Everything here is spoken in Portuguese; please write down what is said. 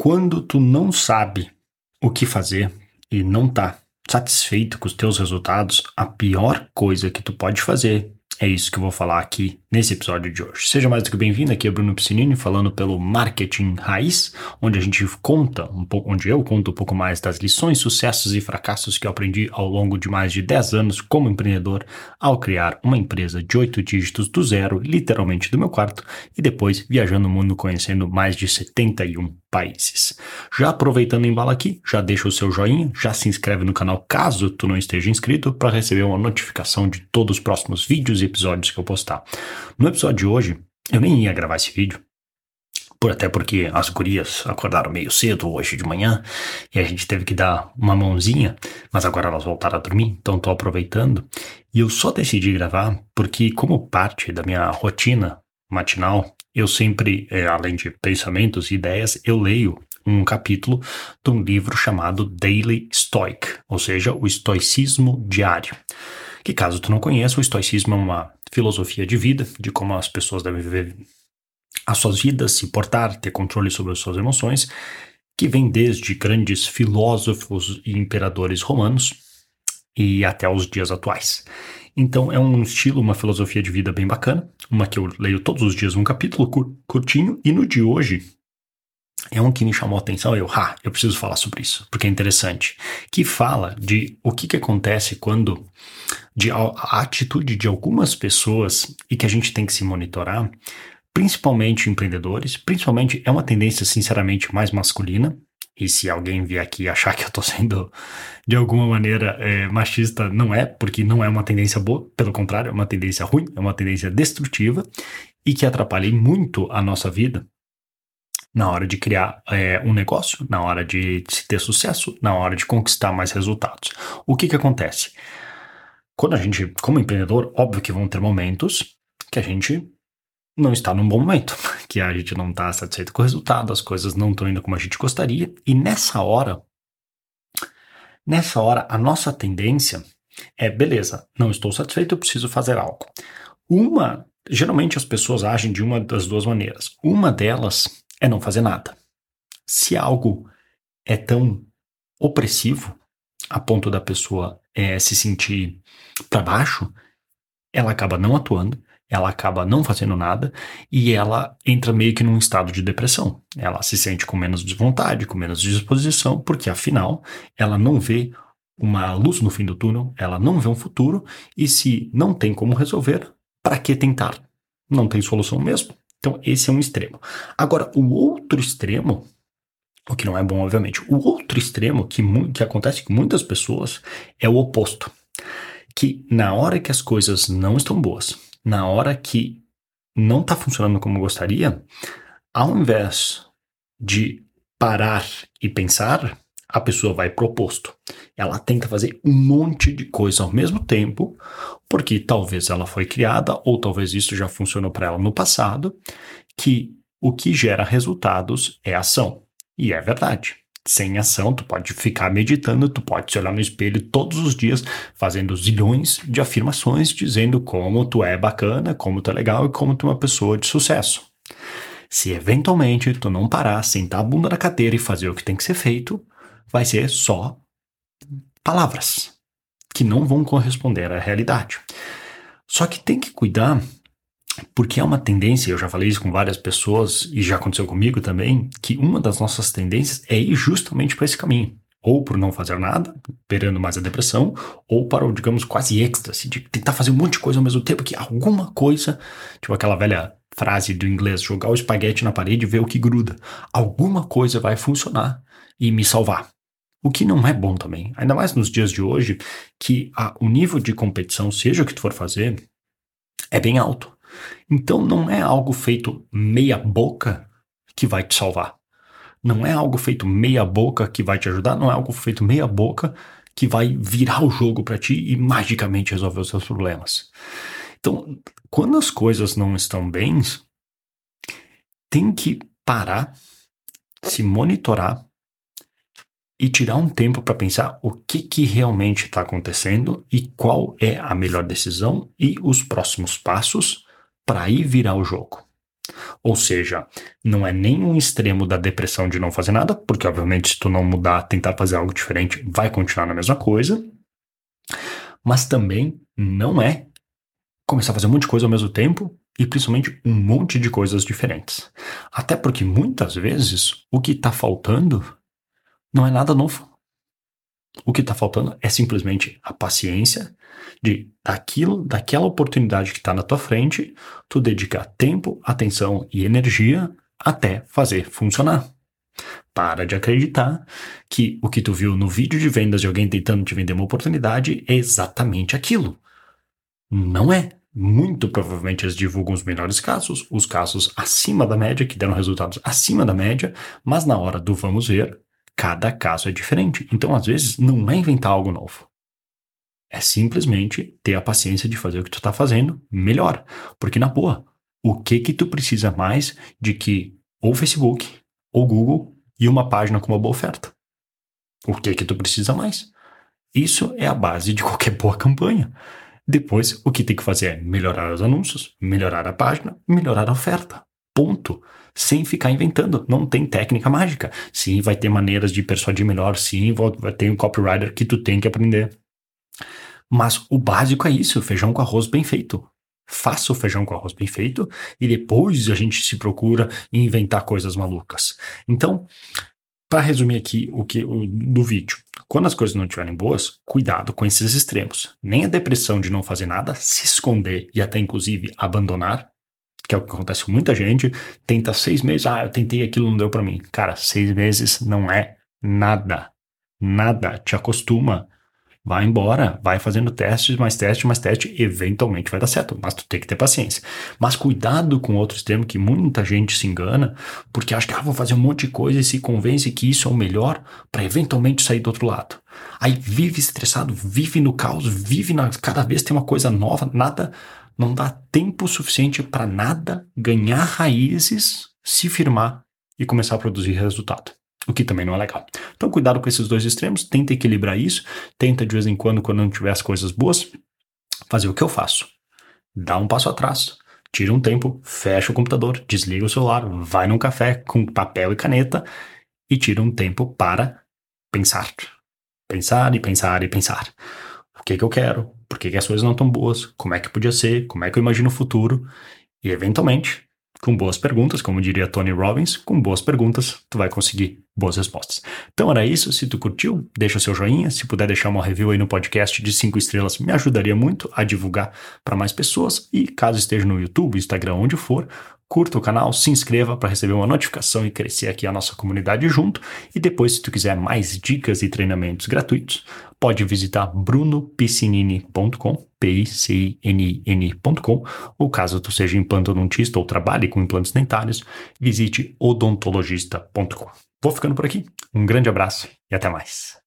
Quando tu não sabe o que fazer e não tá satisfeito com os teus resultados, a pior coisa que tu pode fazer é isso que eu vou falar aqui nesse episódio de hoje. Seja mais do que bem-vindo, aqui é Bruno Piscinini falando pelo Marketing Raiz, onde a gente conta um pouco, onde eu conto um pouco mais das lições, sucessos e fracassos que eu aprendi ao longo de mais de 10 anos como empreendedor ao criar uma empresa de 8 dígitos do zero, literalmente do meu quarto, e depois viajando o mundo conhecendo mais de 71 países. Já aproveitando o embalo aqui, já deixa o seu joinha, já se inscreve no canal caso tu não esteja inscrito para receber uma notificação de todos os próximos vídeos e episódios que eu postar. No episódio de hoje, eu nem ia gravar esse vídeo, por até porque as gurias acordaram meio cedo hoje de manhã e a gente teve que dar uma mãozinha, mas agora elas voltaram a dormir, então tô aproveitando. E eu só decidi gravar porque, como parte da minha rotina matinal, eu sempre, é, além de pensamentos e ideias, eu leio um capítulo de um livro chamado Daily Stoic, ou seja, o estoicismo diário. Que caso tu não conheça, o estoicismo é uma filosofia de vida, de como as pessoas devem viver as suas vidas, se portar, ter controle sobre as suas emoções, que vem desde grandes filósofos e imperadores romanos e até os dias atuais. Então é um estilo, uma filosofia de vida bem bacana, uma que eu leio todos os dias um capítulo curtinho, e no de hoje é um que me chamou a atenção, eu, ah, eu preciso falar sobre isso, porque é interessante, que fala de o que, que acontece quando, de a, a atitude de algumas pessoas, e que a gente tem que se monitorar, principalmente empreendedores, principalmente é uma tendência, sinceramente, mais masculina, e se alguém vier aqui achar que eu tô sendo de alguma maneira é, machista, não é, porque não é uma tendência boa, pelo contrário, é uma tendência ruim, é uma tendência destrutiva e que atrapalha muito a nossa vida na hora de criar é, um negócio, na hora de ter sucesso, na hora de conquistar mais resultados. O que que acontece? Quando a gente, como empreendedor, óbvio que vão ter momentos que a gente não está num bom momento, que a gente não está satisfeito com o resultado, as coisas não estão indo como a gente gostaria, e nessa hora, nessa hora, a nossa tendência é, beleza, não estou satisfeito, eu preciso fazer algo. Uma, geralmente as pessoas agem de uma das duas maneiras. Uma delas é não fazer nada. Se algo é tão opressivo a ponto da pessoa é, se sentir para baixo, ela acaba não atuando ela acaba não fazendo nada e ela entra meio que num estado de depressão. Ela se sente com menos vontade, com menos disposição, porque afinal ela não vê uma luz no fim do túnel, ela não vê um futuro e se não tem como resolver, para que tentar? Não tem solução mesmo. Então esse é um extremo. Agora o outro extremo o que não é bom, obviamente. O outro extremo que, que acontece com muitas pessoas é o oposto. Que na hora que as coisas não estão boas, na hora que não está funcionando como gostaria, ao invés de parar e pensar, a pessoa vai pro oposto. Ela tenta fazer um monte de coisa ao mesmo tempo, porque talvez ela foi criada, ou talvez isso já funcionou para ela no passado, que o que gera resultados é ação. E é verdade sem ação, tu pode ficar meditando, tu pode se olhar no espelho todos os dias, fazendo zilhões de afirmações, dizendo como tu é bacana, como tu é legal e como tu é uma pessoa de sucesso. Se eventualmente tu não parar, sentar a bunda na cadeira e fazer o que tem que ser feito, vai ser só palavras que não vão corresponder à realidade. Só que tem que cuidar porque é uma tendência, eu já falei isso com várias pessoas e já aconteceu comigo também, que uma das nossas tendências é ir justamente para esse caminho. Ou por não fazer nada, esperando mais a depressão, ou para o, digamos, quase êxtase, de tentar fazer um monte de coisa ao mesmo tempo, que alguma coisa, tipo aquela velha frase do inglês, jogar o espaguete na parede e ver o que gruda. Alguma coisa vai funcionar e me salvar. O que não é bom também, ainda mais nos dias de hoje, que a, o nível de competição, seja o que tu for fazer, é bem alto. Então não é algo feito meia boca que vai te salvar. Não é algo feito meia boca que vai te ajudar, não é algo feito meia boca que vai virar o jogo para ti e magicamente resolver os seus problemas. Então, quando as coisas não estão bem, tem que parar, se monitorar e tirar um tempo para pensar o que, que realmente está acontecendo e qual é a melhor decisão e os próximos passos para aí virar o jogo. Ou seja, não é nem um extremo da depressão de não fazer nada, porque obviamente se tu não mudar, tentar fazer algo diferente, vai continuar na mesma coisa. Mas também não é começar a fazer um monte de coisa ao mesmo tempo e principalmente um monte de coisas diferentes. Até porque muitas vezes o que está faltando não é nada novo. O que está faltando é simplesmente a paciência de daquilo, daquela oportunidade que está na tua frente, tu dedicar tempo, atenção e energia até fazer funcionar. Para de acreditar que o que tu viu no vídeo de vendas de alguém tentando te vender uma oportunidade é exatamente aquilo. Não é. Muito provavelmente eles divulgam os melhores casos, os casos acima da média, que deram resultados acima da média, mas na hora do vamos ver, cada caso é diferente. Então, às vezes, não é inventar algo novo. É simplesmente ter a paciência de fazer o que tu está fazendo melhor. Porque, na boa, o que que tu precisa mais de que ou Facebook, ou Google e uma página com uma boa oferta? O que que tu precisa mais? Isso é a base de qualquer boa campanha. Depois, o que tem que fazer é melhorar os anúncios, melhorar a página, melhorar a oferta. Ponto sem ficar inventando. Não tem técnica mágica. Sim, vai ter maneiras de persuadir melhor. Sim, vai ter um copywriter que tu tem que aprender. Mas o básico é isso: feijão com arroz bem feito. Faça o feijão com arroz bem feito e depois a gente se procura inventar coisas malucas. Então, para resumir aqui o que o, do vídeo, quando as coisas não estiverem boas, cuidado com esses extremos. Nem a depressão de não fazer nada, se esconder e até inclusive abandonar que é o que acontece com muita gente, tenta seis meses, ah, eu tentei aquilo, não deu para mim. Cara, seis meses não é nada. Nada. Te acostuma. Vai embora, vai fazendo testes, mais testes, mais testes, eventualmente vai dar certo, mas tu tem que ter paciência. Mas cuidado com outro extremo que muita gente se engana, porque acha que ah, vou fazer um monte de coisa e se convence que isso é o melhor para eventualmente sair do outro lado. Aí vive estressado, vive no caos, vive na cada vez tem uma coisa nova, nada não dá tempo suficiente para nada ganhar raízes, se firmar e começar a produzir resultado. O que também não é legal. Então, cuidado com esses dois extremos, tenta equilibrar isso, tenta de vez em quando, quando não tiver as coisas boas, fazer o que eu faço. Dá um passo atrás, tira um tempo, fecha o computador, desliga o celular, vai num café com papel e caneta e tira um tempo para pensar. Pensar e pensar e pensar. O que, que eu quero? por que, que as coisas não estão boas, como é que podia ser, como é que eu imagino o futuro, e eventualmente, com boas perguntas, como diria Tony Robbins, com boas perguntas, tu vai conseguir boas respostas. Então era isso, se tu curtiu, deixa o seu joinha, se puder deixar uma review aí no podcast de 5 estrelas, me ajudaria muito a divulgar para mais pessoas, e caso esteja no YouTube, Instagram, onde for, curta o canal, se inscreva para receber uma notificação e crescer aqui a nossa comunidade junto. E depois, se tu quiser mais dicas e treinamentos gratuitos, pode visitar brunopiscinini.com, P-I-C-N-N.com, ou caso tu seja implantodontista ou trabalhe com implantes dentários, visite odontologista.com. Vou ficando por aqui. Um grande abraço e até mais.